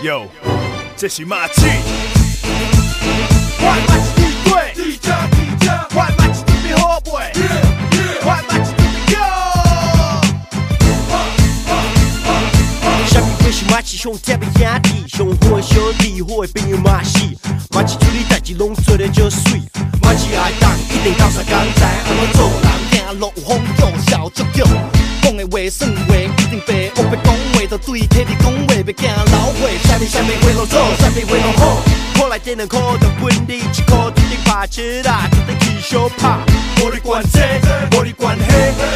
这条做阮台湾的马气，哟，这是马气。我马是地鬼，地家地家，我马是特别好背，我马是特别有。虾米鬼是马戏上特别兄弟，上好的小弟，好的朋友嘛是。马戏处理代志拢做得就水，马戏爱当一定到啥工知安怎做人，行路有风度，笑足足。讲的话算话，一定白。我要话。虾米虾米话拢做，虾米话拢好。过来点两块，就分你一块，一定拍起来，一定起小拍。无你管这，无你管那，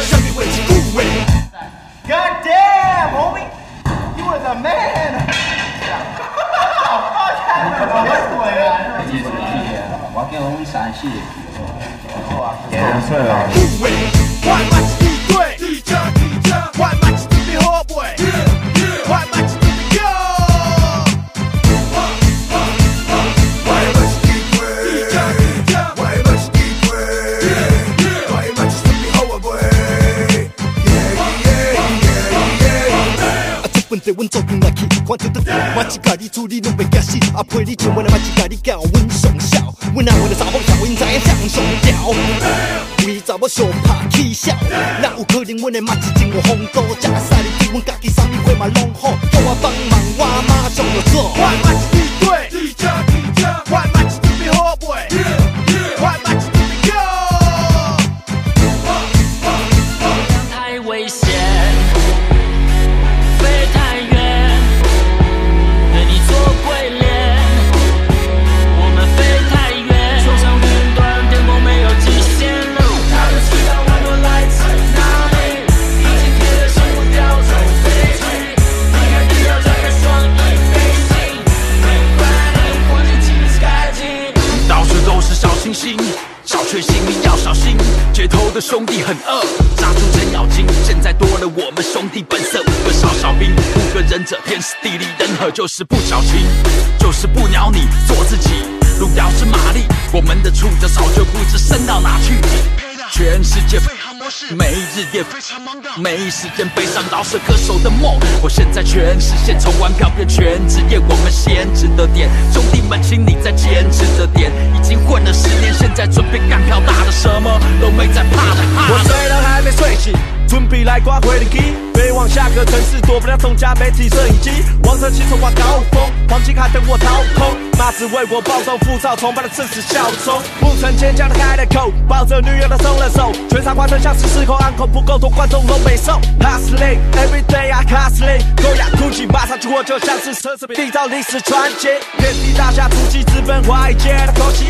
虾米话一句话。God damn, homie! You was a man! 我叫阮三四，有话，我嘛是地鬼，阮做阵来去，看到得马一家你处理拢袂惊死，阿陪你上晚的马一家你教阮上孝，阮阿为了查某孝，因知影谁上吊，为查某相拍起笑，哪有可能阮的马一真有风度，食来使你对阮家己啥物货嘛拢好，叫我帮忙我马上就做。的兄弟很饿，杀出程咬金。现在多了我们兄弟本色，五个少小兵，五个忍者，天时地利人和，就是不矫情，就是不鸟你，做自己。路遥知马力，我们的触角早就不知伸到哪去。全世界没日夜非常忙的，没时间背上饶舌歌手的梦。我现在全实现，从玩票变全职业，我们先值得点。兄弟们，请你再坚持的点。已经混了十年，现在准备干票大的，什么都没在怕的。怕我睡都还没睡醒，准备来刮回灵机，飞往下个城市，躲不了众家媒体摄影机，望着青春挂高峰，黄金海等我掏空，妈子为我暴动浮躁，崇拜的正是效忠，不曾坚强的开了口，抱着女友的松了手，全场观众像是失控，安口不够多，观众都没送，hustling every day I hustling，高雅哭泣，马上去我就像是奢侈品，缔造历史传奇，遍地大侠出击，资本华尔街的口气，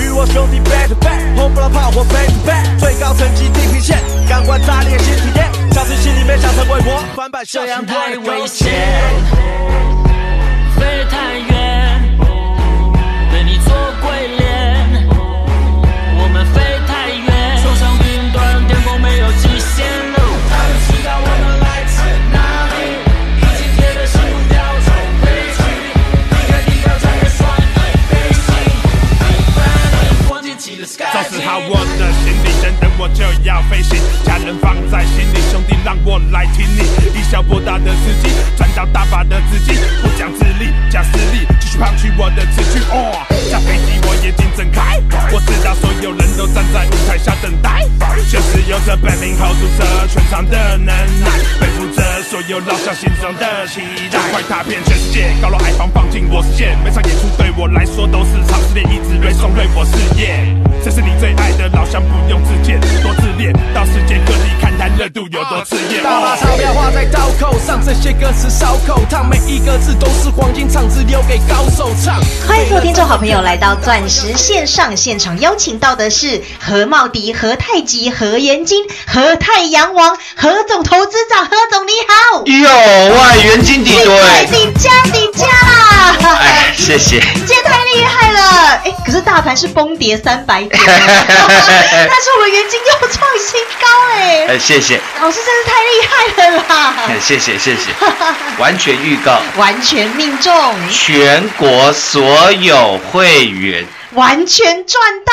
与我兄弟 back to back，轰不了炮火 back 这样太危险，飞太远，我就要飞行。家人放在心里，兄弟让我来挺你。以小博大的司机，赚到大把的资金，不讲自立，讲实力，继续胖取我的词句。哦，下飞机我眼睛睁开，我知道所有人都站在舞台下等待，就是有着本领 hold 住这全场的能耐，背负着所有老乡心中的期待，快踏遍全世界，高楼矮房放进我视线，每场演出对我来说都是场试炼，一直锐送锐我事业。这是你最爱的老乡，不用自大把钞票花在刀口上，这些歌词烧口烫，每一个字都是黄金唱，只留给高手唱。欢迎所有听众好朋友来到钻石线上现场，邀请到的是何茂迪、何太极、何延金、何太阳王、何总投资长，何总你好。哟，哇，元金底厉害对，底加底加，谢谢。今天太厉害了，哎，可是大盘是崩跌三百点，但是我们元金又创新高，哎，哎，谢谢，老师真是太厉害了啦，哎谢谢，谢谢，完全预告，完全命中，全国所有会员。完全赚到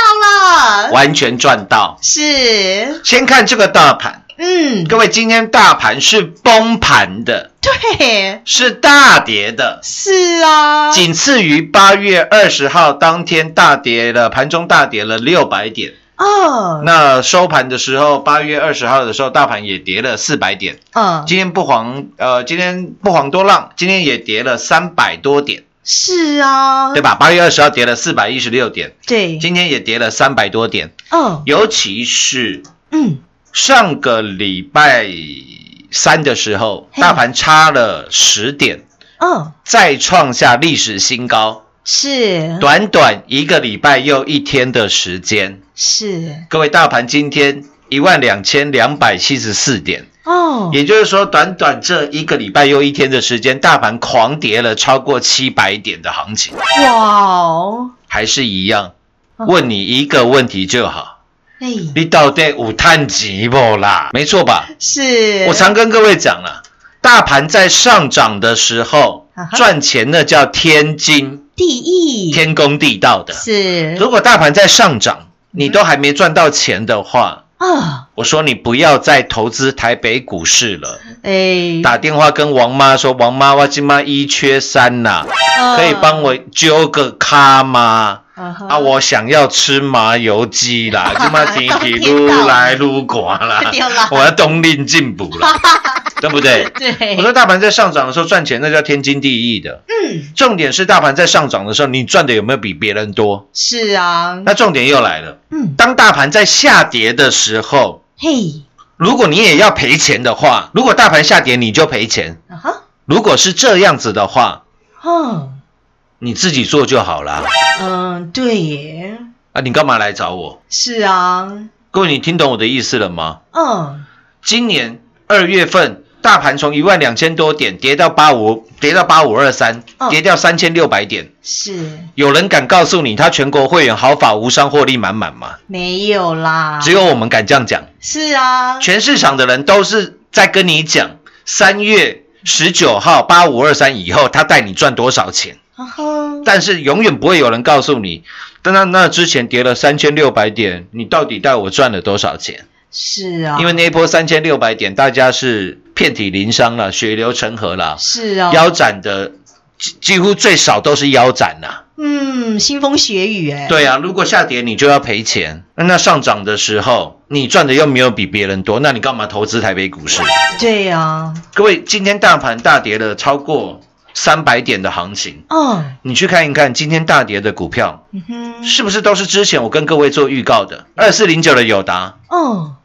了，完全赚到。是，先看这个大盘，嗯，各位，今天大盘是崩盘的，对，是大跌的，是啊，仅次于八月二十号当天大跌了，盘中大跌了六百点。哦，那收盘的时候，八月二十号的时候，大盘也跌了四百点。嗯，今天不遑呃，今天不遑多让，今天也跌了三百多点，是啊，对吧？八月二十号跌了四百一十六点，对，今天也跌了三百多点，嗯。尤其是嗯，上个礼拜三的时候，大盘差了十点，嗯，再创下历史新高。是，短短一个礼拜又一天的时间，是，各位，大盘今天一万两千两百七十四点，哦，也就是说，短短这一个礼拜又一天的时间，大盘狂跌了超过七百点的行情，哇哦，还是一样。哦。问你一个问题就好，哎，你到底有探钱不啦？没错吧？是，我常跟各位讲了，大盘在上涨的时候赚钱那叫天经地义，天公地道的。是，如果大盘在上涨，你都还没赚到钱的话，啊，我说你不要再投资台北股市了。哎，打电话跟王妈说，王妈，我今妈一缺三呐、嗯可以帮我揪个咖吗？啊我想要吃麻油鸡啦，今妈天气愈来愈寒啦，我要冬令进补了，对不对？对，我说大盘在上涨的时候赚钱，那叫天经地义的。嗯，重点是大盘在上涨的时候，你赚的有没有比别人多？是啊，那重点又来了，嗯，当大盘在下跌的时候，嘿，如果你也要赔钱的话，如果大盘下跌你就赔钱。啊哈，如果是这样子的话，哦，你自己做就好啦。嗯，对耶，啊，你干嘛来找我？是啊，各位，你听懂我的意思了吗？嗯，今年二月份，大盘从一万两千多点跌到八五，跌到八五二三嗯，跌掉三千六百点。是有人敢告诉你，他全国会员毫发无伤，获利满满吗？没有啦，只有我们敢这样讲。是啊，全市场的人都是在跟你讲，三月十九号八五二三以后，他带你赚多少钱。但是永远不会有人告诉你，但那那之前跌了三千六百点，你到底带我赚了多少钱？是啊，因为那一波三千六百点，大家是遍体鳞伤了，血流成河了，是啊，腰斩的几几乎最少都是腰斩呐。嗯，腥风血雨哎，对啊，如果下跌你就要赔钱，那上涨的时候你赚的又没有比别人多，那你干嘛投资台北股市？对啊，各位，今天大盘大跌了超过三百点的行情，嗯你去看一看今天大跌的股票，嗯哼，是不是都是之前我跟各位做预告的二四零九的友达？哦，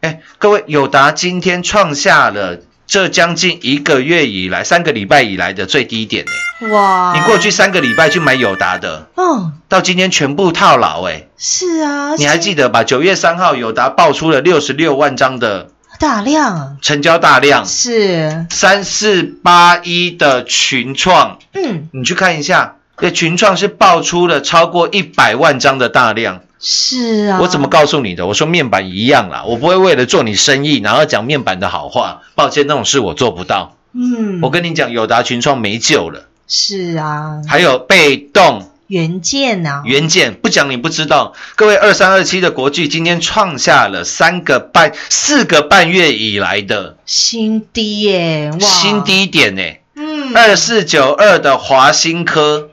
哎，各位，友达今天创下了这将近一个月以来、三个礼拜以来的最低点呢。哇，你过去三个礼拜去买友达的，嗯，到今天全部套牢哎。是啊，你还记得吧？九月三号，友达爆出了六十六万张的大量成交大量，是，三四八一的群创，嗯，你去看一下，这群创是爆出了超过一百万张的大量。是啊，我怎么告诉你的？我说面板一样啦，我不会为了做你生意，然后讲面板的好话。抱歉，那种事我做不到。嗯，我跟你讲，友达群创没救了。是啊，还有被动原件呐，原件，不讲你不知道。各位，二三二七的国巨今天创下了三个半、四个半月以来的新低耶，哇，新，低点呢。嗯，二四九二的华新科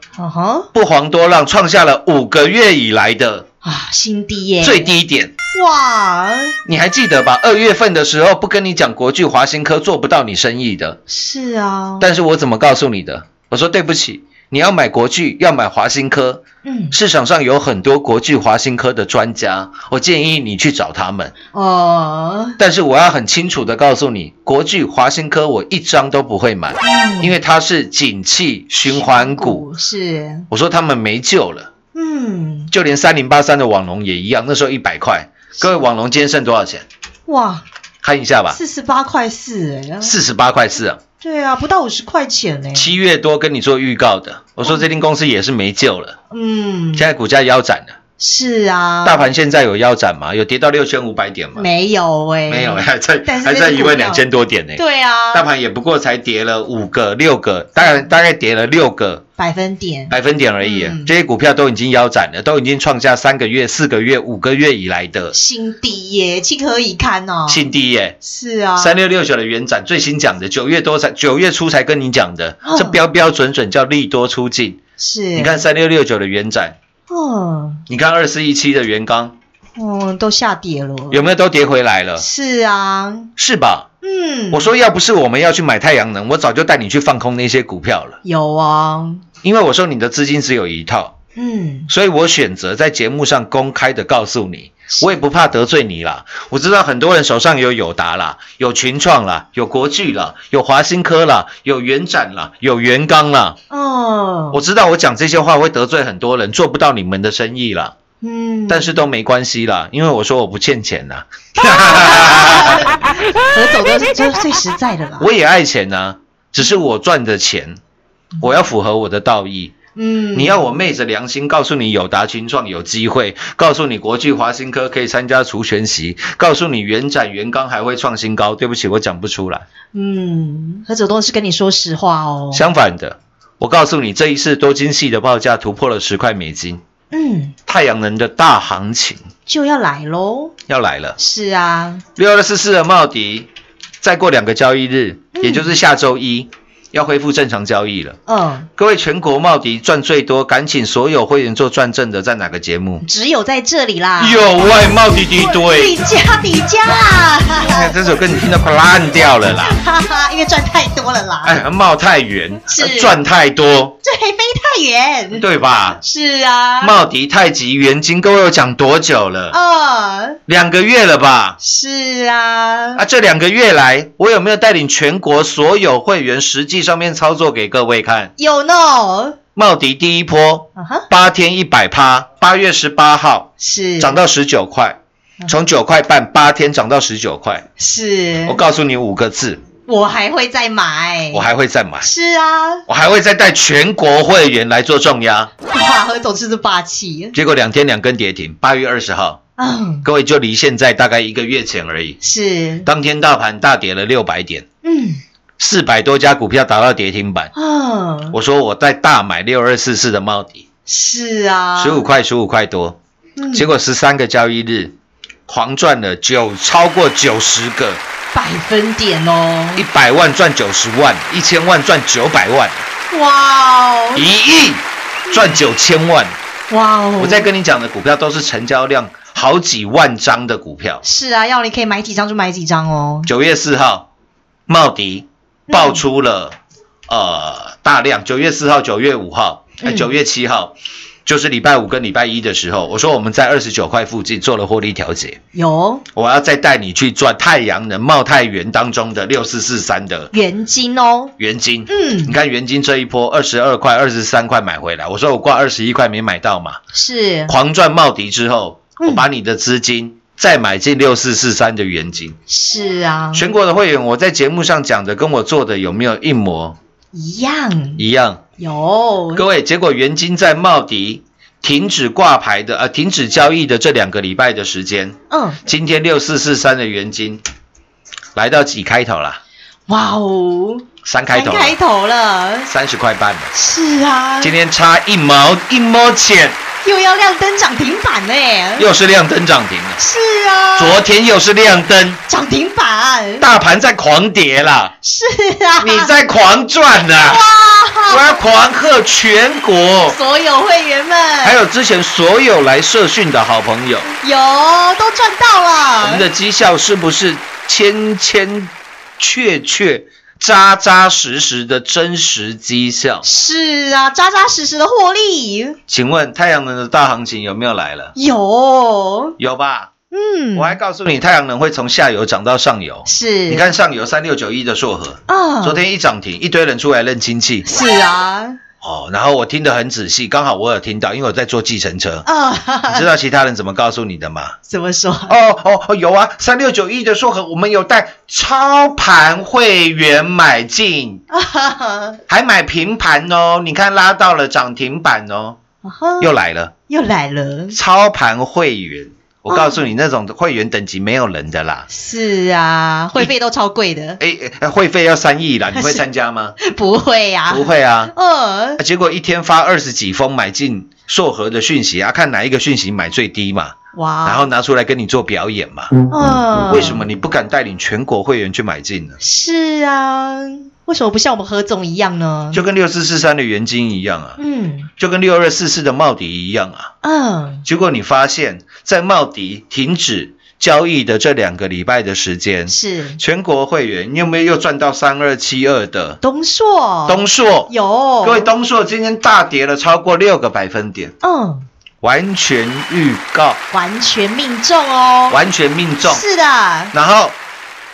不遑多让，创下了五个月以来的啊，新低耶，最低点。哇，你还记得吧？二月份的时候不跟你讲国巨、华新科做不到你生意的，是啊，但是我怎么告诉你的？我说对不起，你要买国巨，要买华新科，嗯，市场上有很多国巨、华新科的专家，我建议你去找他们。哦，但是我要很清楚的告诉你，国巨、华新科我一张都不会买，嗯因为它是景气循环股。是，我说他们没救了，嗯，就连三零八三的网龙也一样，那时候一百块。各位，网龙今天剩多少钱？哇，看一下吧，四十八块四哎，四十八块四啊。对啊，不到五十块钱呢。七月多跟你做预告的，我说这间公司也是没救了，嗯现，在股价腰斩了。是啊，大盘现在有腰斩吗？有跌到六千五百点吗？没有哎，没有，还在还在一万两千多点呢。对啊，大盘也不过才跌了五个、六个，大概大概跌了六个百分点，百分点而已。嗯这些股票都已经腰斩了，都已经创下三个月、四个月、五个月以来的新低耶，情何以堪哦。新低耶。是啊，三六六九的原展最新讲的，九月多才九月初才跟你讲的，嗯这标标准准叫利多出尽。是，你看，三六六九的原展，嗯你看二四一七的元刚，嗯，都下跌了，有没有都跌回来了？是啊，是吧？嗯，我说要不是我们要去买太阳能，我早就带你去放空那些股票了。有啊，因为我说你的资金只有一套，嗯，所以我选择在节目上公开的告诉你，我也不怕得罪你啦。我知道很多人手上有友达啦，有群创啦，有国巨啦，有华新科啦，有元展啦，有元刚啦。哦，我知道我讲这些话会得罪很多人，做不到你们的生意啦。嗯，但是都没关系啦，因为我说我不欠钱呐，何总都是这是最实在的啦，我也爱钱呐，只是我赚的钱，我要符合我的道义。嗯，你要我昧着良心告诉你友达群创有机会，告诉你国际华新科可以参加除权席，告诉你原展元刚还会创新高，对不起，我讲不出来。嗯，何总都是跟你说实话哦，相反的，我告诉你，这一次多晶系的报价突破了十块美金，嗯，太阳能的大行情就要来喽，要来了。是啊，六二四四的茂迪，再过两个交易日，嗯也就是下周一。要恢复正常交易了，嗯，各位全国茂迪赚最多，赶请所有会员做转正的，在哪个节目？只有在这里啦，有外茂迪敌底对，价底价啦，哎这首歌你听到快烂掉了啦！哈哈，因为赚太多了啦，哎，茂太远是。赚太多，这还飞太远，对吧？是啊，茂迪、太极、元金，各位有讲多久了？哦，两个月了吧？是啊，啊，这两个月来，我有没有带领全国所有会员实际上面操作给各位看？有呢，茂迪第一波八天一百趴，八月十八号是。涨到十九块，从九块半八天涨到十九块。是，我告诉你五个字，我还会再买，我还会再买，是啊，我还会再带全国会员来做重压。哇，何总是不霸气，结果两天两根跌停，八月二十号，嗯，各位就离现在大概一个月前而已。是，当天大盘大跌了六百点，嗯，四百多家股票打到跌停板。嗯，我说我在大买六二四四的茂迪，是啊，十五块十五块多，嗯。结果十三个交易日，狂赚了九超过九十个，百分点哦，一百万赚九十万，一千万赚九百万，哇哦，一亿赚九千万。哇哦，我在跟你讲的股票都是成交量好几万张的股票。是啊，要你可以买几张就买几张哦，九月四号，茂迪爆出了、呃大量。九月四号、九月五号、九月七号，就是礼拜五跟礼拜一的时候，我说我们在二十九块附近做了获利调节，有。我要再带你去赚太阳能茂泰元当中的六四四三的元金哦，元金。嗯。你看元金这一波二十二块、二十三块买回来，我说我挂二十一块没买到嘛，是。狂赚茂迪之后，嗯。我把你的资金再买进六四四三的原金。是啊，全国的会员，我在节目上讲的跟我做的有没有一模？一样。一样？有，各位，结果原金在茂迪停止挂牌的呃停止交易的这两个礼拜的时间，嗯，今天六四四三的原金来到几开头啦？哇哦，三开头，三开头了，三十块半了。是啊，今天差一毛一毛钱，又要亮灯涨停板呢，又是亮灯涨停了。是啊，昨天又是亮灯，涨停板，大盘在狂跌啦，是啊，你在狂赚啦！我要狂贺全国。所有会员们，还有之前所有来社训的好朋友，有都赚到了，我们的绩效是不是千千确确、扎扎实实的真实绩效？是啊，扎扎实实的获利请问太阳能的大行情有没有来了？有，有吧？嗯，我还告诉你，太阳能会从下游涨到上游。是，你看上游三六九一的硕和，啊，昨天一涨停，一堆人出来认亲戚，是啊，哦，然后我听得很仔细，刚好我有听到，因为我在坐计程车。啊，你知道其他人怎么告诉你的吗？怎么说？哦哦哦，有啊，三六九一的硕和，我们有带操盘会员买进，还买平盘哦。你看拉到了涨停板哦，又来了，又来了，操盘会员。我告诉你，那种会员等级没有人的啦。是啊，会费都超贵的，哎，哎会费要三亿啦，你会参加吗？不会呀，不会啊。嗯啊，结果一天发二十几封买进硕和的讯息啊，看哪一个讯息买最低嘛，哇，然后拿出来跟你做表演嘛。嗯，为什么你不敢带领全国会员去买进呢？是啊，为什么不像我们何总一样呢？就跟六四四三的元金一样啊，嗯。就跟六二四四的茂迪一样啊。嗯，结果你发现，在茂迪停止交易的这两个礼拜的时间，是。全国会员你有没有又赚到三二七二的东硕，东硕？有。各位，东硕今天大跌了超过六个百分点，嗯，完全预告，完全命中哦，完全命中，是的，然后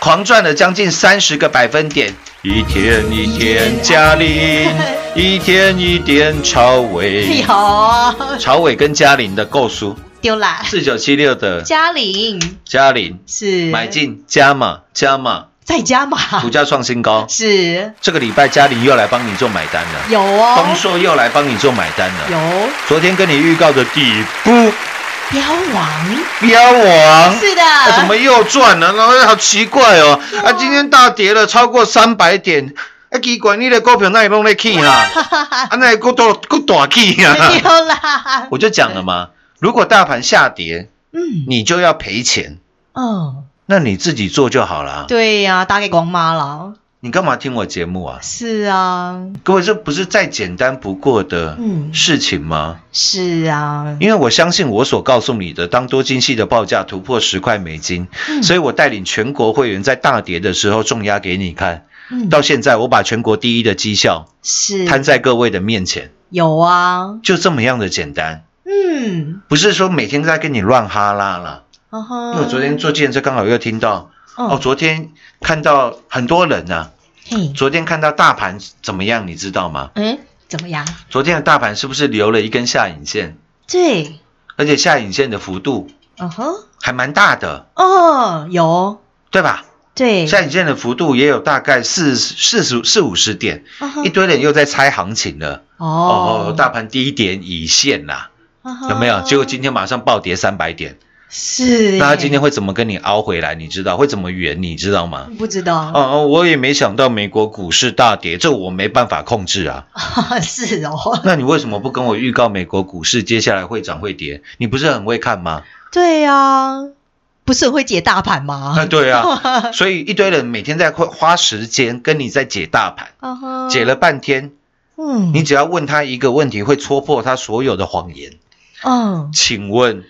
狂赚了将近三十个百分点，一天一天嘉玲，一天一点超伟，有啊，超伟跟嘉玲的购书，丢啦，四九七六的。嘉玲。嘉玲。是。买进加码加码，再加码，股价创新高。是。这个礼拜嘉玲又来帮你做买单了，有哦。丰，硕又来帮你做买单了。有。昨天跟你预告的底部标王，标王。是的，啊、怎么又赚了？然后好奇怪哦！啊，今天大跌了超过三百点，啊，奇怪，你的股票那里弄得起哈？啊，那股大股大起啊！丢啦，我就讲了嘛，如果大盘下跌，嗯你就要赔钱，嗯，那你自己做就好了。对呀，打给光妈了，你干嘛听我节目啊？是啊，各位，这不是再简单不过的嗯。事情吗？是啊，因为我相信我所告诉你的，当多晶系的报价突破十块美金，嗯。所以我带领全国会员在大跌的时候重压给你看。嗯。到现在，我把全国第一的绩效是。摊在各位的面前，有啊，就这么样的简单，嗯，不是说每天在跟你乱哈拉了。嗯哼因为我昨天做计程车刚好又听到，嗯哦，昨天看到很多人呢、嘿，昨天看到大盘怎么样，你知道吗？嗯，怎么样？昨天的大盘是不是留了一根下影线？对，而且下影线的幅度嗯哼，还蛮大的，哦，有，对吧？对，下影线的幅度也有大概四四十四五十点，一堆人又在猜行情了。哦，哦，大盘低点已现啦，有没有？结果今天马上暴跌三百点，是，那他今天会怎么跟你凹回来？你知道会怎么圆？你知道吗？不知道，哦哦，我也没想到美国股市大跌，这我没办法控制啊。是哦，那你为什么不跟我预告美国股市接下来会涨会跌？你不是很会看吗？对呀，不是很会解大盘吗？啊，对啊，所以一堆人每天在花花时间跟你在解大盘，解了半天，嗯，你只要问他一个问题，会戳破他所有的谎言。嗯，请问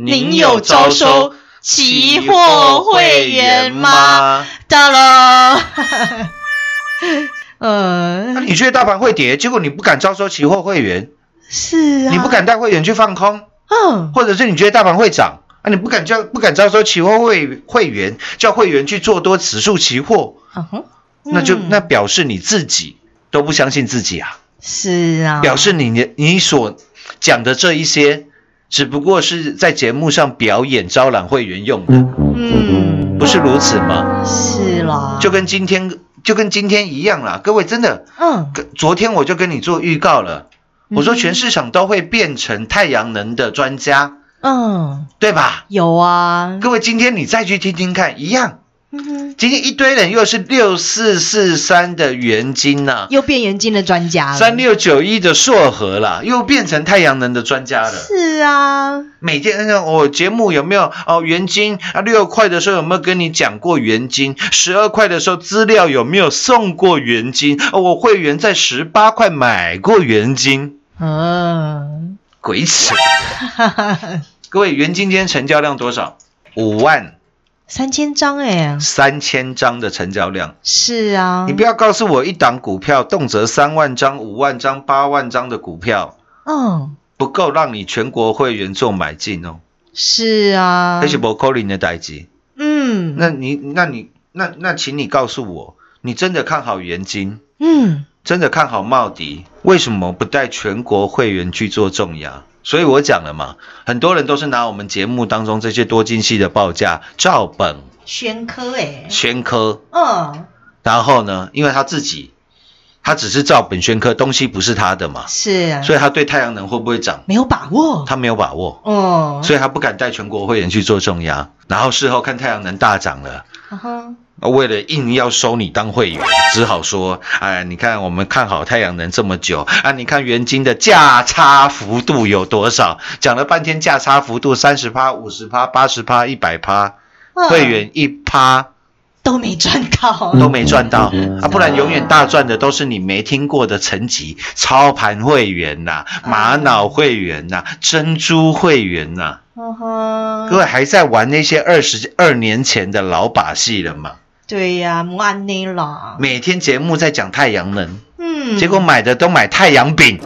您有招收期货会员吗？到了，呃。那，你觉得大盘会跌，结果你不敢招收期货会员，是啊，你不，敢带会员去放空，嗯，或者是你觉得大盘会涨？啊，你不敢叫不敢招收期货会会员，叫会员去做多指数期货，嗯哼，那就嗯。那表示你自己都不相信自己啊，是啊，表示你的你所讲的这一些，只不过是在节目上表演招揽会员用的，嗯，不是如此吗？是啦，就跟今天就跟今天一样啦，各位真的，嗯，昨天我就跟你做预告了，我说嗯全市场都会变成太阳能的专家，嗯，对吧？有啊，各位今天你再去听听看，一样，今天一堆人又是六四四三的元金呐、又变元金的专家了，三六九一的硕和啦，又变成太阳能的专家了。是啊，每天那我、哦、节目有没有哦？元金啊，六块的时候有没有跟你讲过元金？十二块的时候资料有没有送过元金？哦，我会员在十八块买过元金，嗯，鬼扯！各位，元金今天成交量多少？五万三千张哎，三千张的成交量。是啊，你不要告诉我一档股票动辄三万张、五万张、八万张的股票嗯，不够让你全国会员做买进哦，是啊，那是不扣零的代机。嗯，那你那你那那，请你告诉我，你真的看好元金？嗯，真的看好茂迪，为什么不带全国会员去做重压？所以我讲了嘛，很多人都是拿我们节目当中这些多精细的报价照本宣科哎，宣科，嗯，然后呢，因为他自己他只是照本宣科，东西不是他的嘛，是啊，所以他对太阳能会不会涨，没有把握，他没有把握，哦，所以他不敢带全国会员去做重压。然后事后看太阳能大涨了。嗯哼为了硬要收你当会员，只好说，哎，你看我们看好太阳能这么久啊，你看元金的价差幅度有多少？讲了半天价差幅度三十趴、五十趴、八十趴、一百趴，嗯会员一趴都没赚到，都没赚到啊，不然永远大赚的都是你没听过的层级操盘会员呐、玛瑙会员呐、珍珠会员呐、各位还在玩那些二十二年前的老把戏了吗？对呀，莫安内啦，每天节目在讲太阳能，嗯，结果买的都买太阳饼。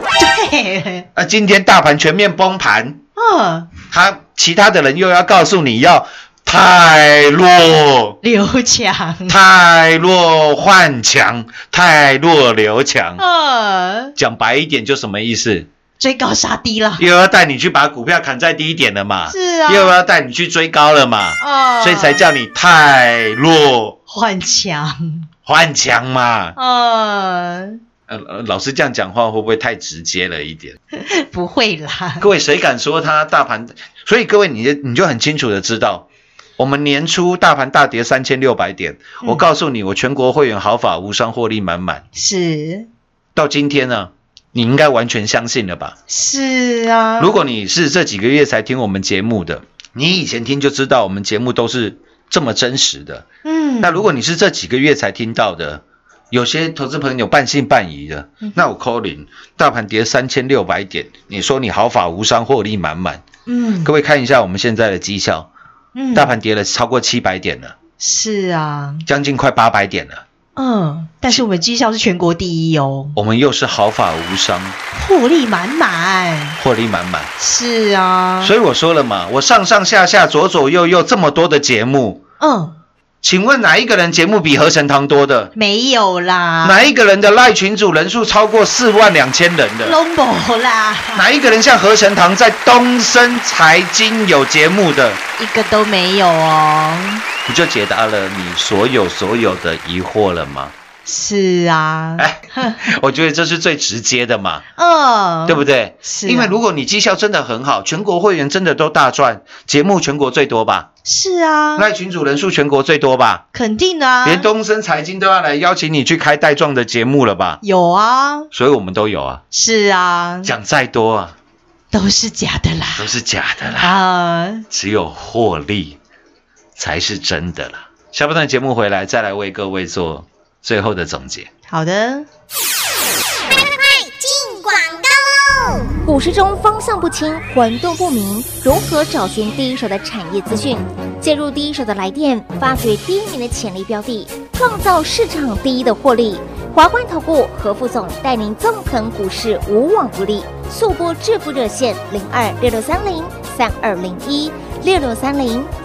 对，啊！今天大盘全面崩盘，嗯，他其他的人又要告诉你要太弱、刘强，太弱换强、太弱留强。嗯，讲白一点，就什么意思？追高杀低了，又要带你去把股票砍在低点了嘛？是啊。又要带你去追高了嘛？哦，所以才叫你太弱换强，换强嘛。嗯，呃，呃老师这样讲话会不会太直接了一点？不会啦，各位，谁敢说它大盘？所以各位，你就你就很清楚的知道，我们年初大盘大跌三千六百点，嗯我告诉你，我全国会员毫发无伤，获利满满。是到今天呢，你应该完全相信了吧？是啊，如果你是这几个月才听我们节目的，你以前听就知道我们节目都是这么真实的。嗯，那如果你是这几个月才听到的，有些投资朋友半信半疑的，嗯。那我 call 你，大盘跌三千六百点，你说你毫发无伤，获利满满。嗯。各位看一下我们现在的绩效，嗯，大盘跌了超过七百点了，是啊，将近快八百点了，嗯，但是我们绩效是全国第一哦，我们又是毫发无伤，获利满满，获利满满。是啊，所以我说了嘛，我上上下下左左右右这么多的节目，嗯，请问哪一个人节目比合成堂多的？没有啦，哪一个人的赖群主人数超过四万两千人的？拢没啦，哪一个人像合成堂在东森财经有节目的？一个都没有哦，不就解答了你所有所有的疑惑了吗？是啊，哎，我觉得这是最直接的嘛，嗯，对不对？是啊。因为如果你绩效真的很好，全国会员真的都大赚，节目全国最多吧？是啊，那群主人数全国最多吧？肯定的啊，连东森财经都要来邀请你去开带状的节目了吧？有啊，所以我们都有啊，是啊，讲再多啊。都是假的啦，都是假的啦，啊，只有获利才是真的啦。下半段节目回来再来为各位做最后的总结。好的，进广告喽！股市中方向不清、混沌不明，如何找寻第一手的产业资讯？介入第一手的来电，发掘第一名的潜力标的，创造市场第一的获利。华冠投顾何副总带领纵横股市，无往不利。速播致富热线零二六六三零三二零一六六三零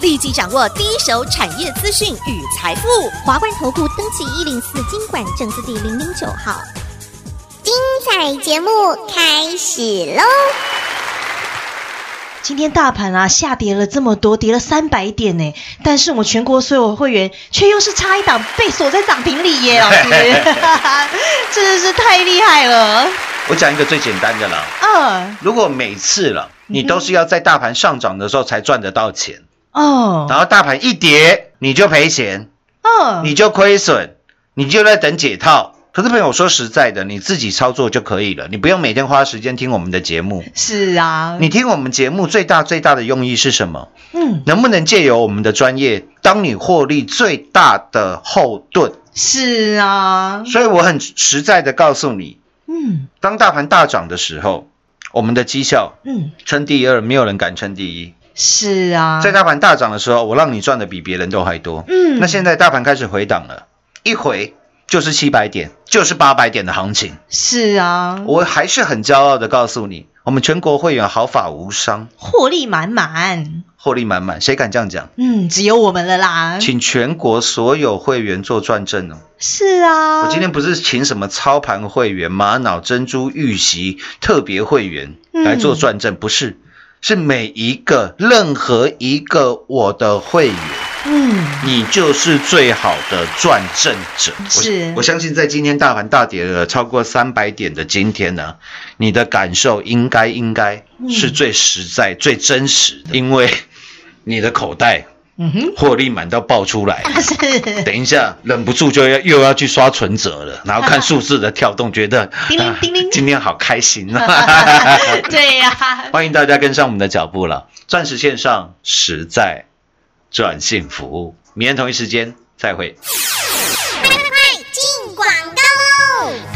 立即掌握第一手产业资讯与财富。华冠投顾登记一零四经管证字第零零九号。精彩节目开始喽！今天大盘啊下跌了这么多，跌了三百点呢，但是我们全国所有会员却又是差一档被锁在涨停里耶，老师，真的是太厉害了。我讲一个最简单的了，嗯，如果每次了你都是要在大盘上涨的时候才赚得到钱，哦，然后大盘一跌你就赔钱，哦，你就亏损，你就在等解套。可是朋友说实在的，你自己操作就可以了，你不用每天花时间听我们的节目。是啊，你听我们节目最大最大的用意是什么？嗯，能不能借由我们的专业，当你获利最大的后盾？是啊，所以我很实在的告诉你，嗯当大盘大涨的时候，我们的绩效嗯，称第二，没有人敢称第一。是啊，在大盘大涨的时候，我让你赚的比别人都还多。嗯那现在大盘开始回档了，一回就是七百点，就是八百点的行情。是啊，我还是很骄傲的告诉你，我们全国会员毫发无伤，获利满满，获利满满。谁敢这样讲？嗯，只有我们了啦。请全国所有会员做转正哦。是啊，我今天不是请什么操盘会员、玛瑙珍珠玉玺特别会员来做转正，不是，是每一个任何一个我的会员。嗯，你就是最好的转正者。是我，我相信在今天大盘大跌了超过三百点的今天呢，你的感受应该应该是最实在、最真实的，因为你的口袋嗯哼，获利满到爆出来。是，等一下，忍不住就要又要去刷存折了，然后看数字的跳动，觉得叮铃啊叮铃今天好开心啊！对呀、欢迎大家跟上我们的脚步了，钻石线上实在赚幸福。明天同一时间再会。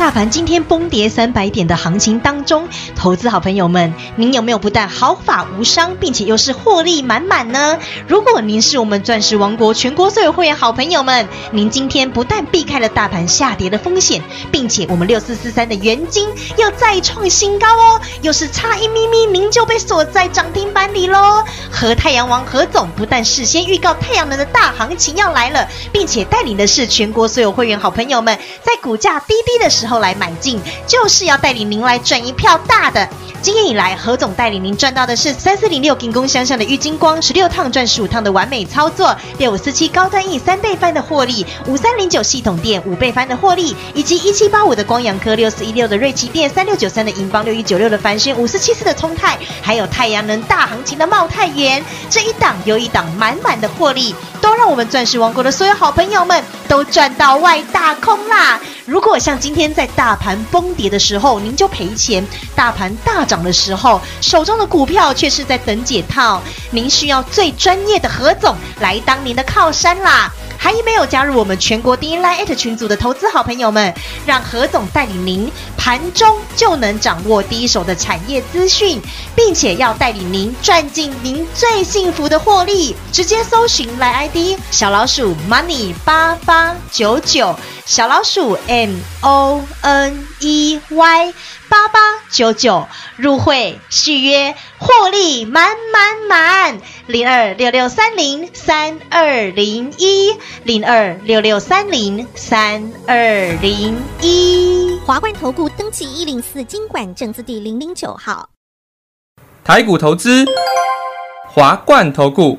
大盘今天崩跌三百点的行情当中，投资好朋友们，您有没有不但毫发无伤，并且又是获利满满呢？如果您是我们钻石王国全国所有会员好朋友们，您今天不但避开了大盘下跌的风险，并且我们六四四三的元金又再创新高哦，又是差一咪咪，您就被锁在涨停板里喽。和太阳王何总不但事先预告太阳能的大行情要来了，并且带领的是全国所有会员好朋友们，在股价低低的时候来买进，就是要带领您来赚一票大的。今年以来，何总带领您赚到的是三四零六金工相向的郁金光，十六趟赚十五趟的完美操作，六五四七高端 E 三倍翻的获利，五三零九系统店五倍翻的获利，以及一七八五的光阳科，六四一六的瑞奇店，三六九三的银邦，六一九六的凡轩，五四七四的通泰，还有太阳能大行情的茂泰元，这一档又一档满满的获利，都让我们钻石王国的所有好朋友们都赚到外大空啦！如果像今天在大盘崩跌的时候，您就赔钱；大盘大涨的时候，手中的股票却是在等解套，您需要最专业的何总来当您的靠山啦！还没有加入我们全国第一 Line 群组的投资好朋友们，让何总带领您盘中就能掌握第一手的产业资讯，并且要带领您赚进您最幸福的获利。直接搜寻来 ID 小老鼠 Money 八八九九，小老鼠 M O N E Y 八八九九入会续约，获利满满满。零二六六三零三二零一零二六六三零三二零一。华冠投顾登记一零四经管证字第零零九号。台股投资，华冠投顾。